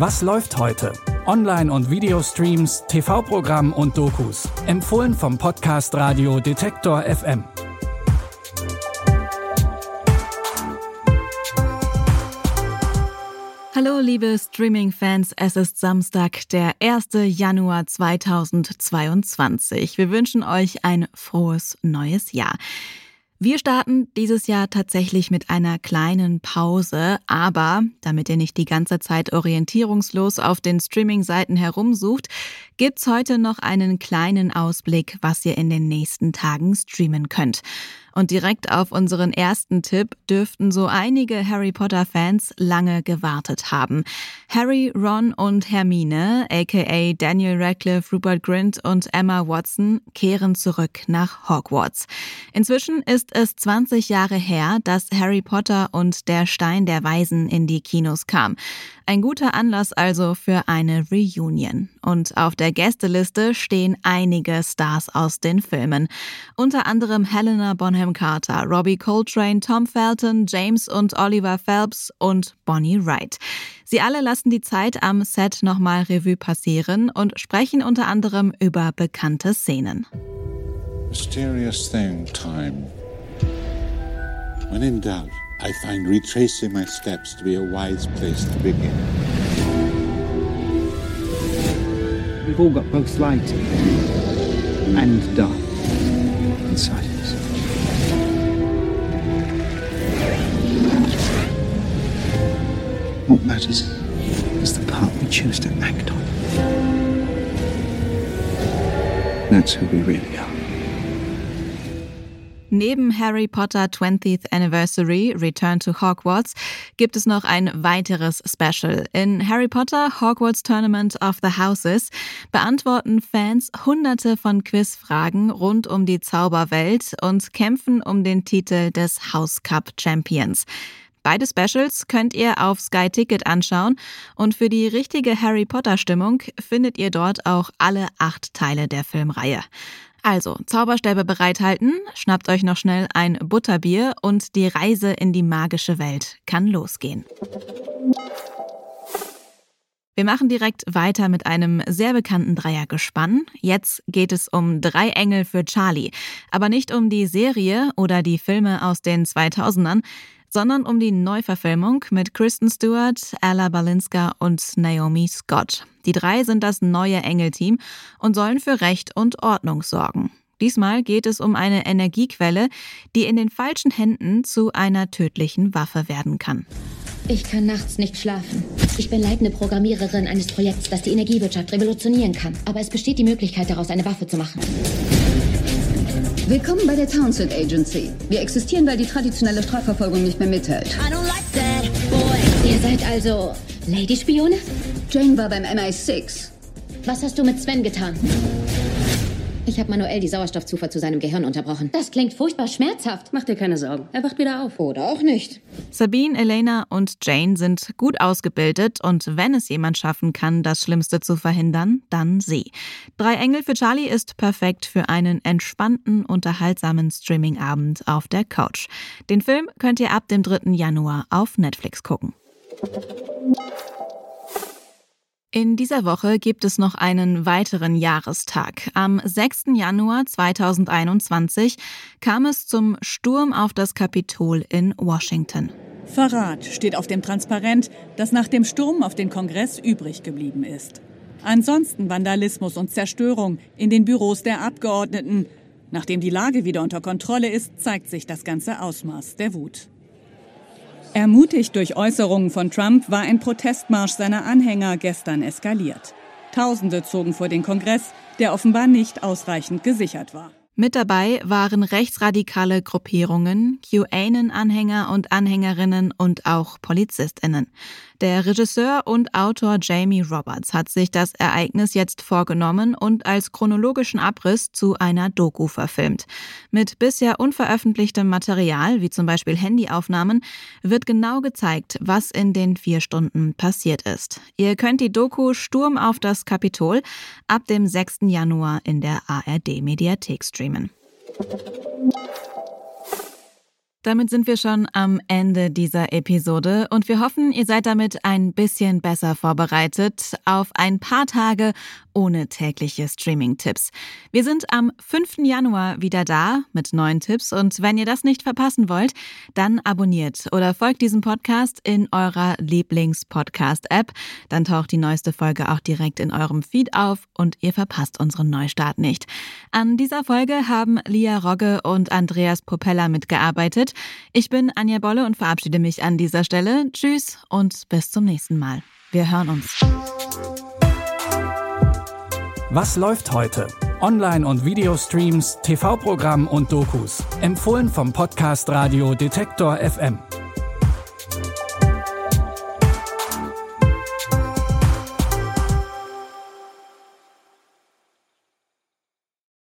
Was läuft heute? Online- und Videostreams, TV-Programm und Dokus. Empfohlen vom Podcast Radio Detektor FM. Hallo liebe Streaming-Fans, es ist Samstag, der 1. Januar 2022. Wir wünschen euch ein frohes neues Jahr. Wir starten dieses Jahr tatsächlich mit einer kleinen Pause, aber damit ihr nicht die ganze Zeit orientierungslos auf den Streaming-Seiten herumsucht, gibt's heute noch einen kleinen Ausblick, was ihr in den nächsten Tagen streamen könnt. Und direkt auf unseren ersten Tipp dürften so einige Harry Potter-Fans lange gewartet haben. Harry, Ron und Hermine, aka Daniel Radcliffe, Rupert Grint und Emma Watson, kehren zurück nach Hogwarts. Inzwischen ist es 20 Jahre her, dass Harry Potter und der Stein der Weisen in die Kinos kam. Ein guter Anlass also für eine Reunion. Und auf der Gästeliste stehen einige Stars aus den Filmen. Unter anderem Helena Bonham Carter, Robbie Coltrane, Tom Felton, James und Oliver Phelps und Bonnie Wright. Sie alle lassen die Zeit am Set nochmal Revue passieren und sprechen unter anderem über bekannte Szenen. Mysterious thing, time. When in doubt, I find retracing my steps to be a wise place to begin. We've all got both light and dark inside us. What matters is the part we choose to act on. That's who we really are. Neben Harry Potter 20th Anniversary Return to Hogwarts gibt es noch ein weiteres Special. In Harry Potter Hogwarts Tournament of the Houses beantworten Fans hunderte von Quizfragen rund um die Zauberwelt und kämpfen um den Titel des House Cup Champions. Beide Specials könnt ihr auf Sky Ticket anschauen und für die richtige Harry Potter Stimmung findet ihr dort auch alle acht Teile der Filmreihe. Also, Zauberstäbe bereithalten, schnappt euch noch schnell ein Butterbier und die Reise in die magische Welt kann losgehen. Wir machen direkt weiter mit einem sehr bekannten Dreiergespann. Jetzt geht es um Drei Engel für Charlie. Aber nicht um die Serie oder die Filme aus den 2000ern, sondern um die Neuverfilmung mit Kristen Stewart, Ella Balinska und Naomi Scott. Die drei sind das neue Engelteam und sollen für Recht und Ordnung sorgen. Diesmal geht es um eine Energiequelle, die in den falschen Händen zu einer tödlichen Waffe werden kann. Ich kann nachts nicht schlafen. Ich bin leitende Programmiererin eines Projekts, das die Energiewirtschaft revolutionieren kann. Aber es besteht die Möglichkeit, daraus eine Waffe zu machen. Willkommen bei der Townsend Agency. Wir existieren, weil die traditionelle Strafverfolgung nicht mehr mithält. I don't like that, boy. Ihr seid also Lady-Spione? Jane war beim MI6. Was hast du mit Sven getan? Ich habe manuell die Sauerstoffzufuhr zu seinem Gehirn unterbrochen. Das klingt furchtbar schmerzhaft. Mach dir keine Sorgen. Er wacht wieder auf. Oder auch nicht. Sabine, Elena und Jane sind gut ausgebildet und wenn es jemand schaffen kann, das Schlimmste zu verhindern, dann sie. Drei Engel für Charlie ist perfekt für einen entspannten, unterhaltsamen Streamingabend auf der Couch. Den Film könnt ihr ab dem 3. Januar auf Netflix gucken. In dieser Woche gibt es noch einen weiteren Jahrestag. Am 6. Januar 2021 kam es zum Sturm auf das Kapitol in Washington. Verrat steht auf dem Transparent, das nach dem Sturm auf den Kongress übrig geblieben ist. Ansonsten Vandalismus und Zerstörung in den Büros der Abgeordneten. Nachdem die Lage wieder unter Kontrolle ist, zeigt sich das ganze Ausmaß der Wut. Ermutigt durch Äußerungen von Trump war ein Protestmarsch seiner Anhänger gestern eskaliert. Tausende zogen vor den Kongress, der offenbar nicht ausreichend gesichert war. Mit dabei waren rechtsradikale Gruppierungen, QAnon-Anhänger und Anhängerinnen und auch PolizistInnen. Der Regisseur und Autor Jamie Roberts hat sich das Ereignis jetzt vorgenommen und als chronologischen Abriss zu einer Doku verfilmt. Mit bisher unveröffentlichtem Material, wie zum Beispiel Handyaufnahmen, wird genau gezeigt, was in den vier Stunden passiert ist. Ihr könnt die Doku Sturm auf das Kapitol ab dem 6. Januar in der ARD-Mediathek streamen. Damon. Damit sind wir schon am Ende dieser Episode und wir hoffen, ihr seid damit ein bisschen besser vorbereitet auf ein paar Tage ohne tägliche Streaming-Tipps. Wir sind am 5. Januar wieder da mit neuen Tipps und wenn ihr das nicht verpassen wollt, dann abonniert oder folgt diesem Podcast in eurer Lieblings-Podcast-App. Dann taucht die neueste Folge auch direkt in eurem Feed auf und ihr verpasst unseren Neustart nicht. An dieser Folge haben Lia Rogge und Andreas Popella mitgearbeitet. Ich bin Anja Bolle und verabschiede mich an dieser Stelle. Tschüss und bis zum nächsten Mal. Wir hören uns. Was läuft heute? Online- und Videostreams, TV-Programm und Dokus. Empfohlen vom Podcast Radio Detektor FM.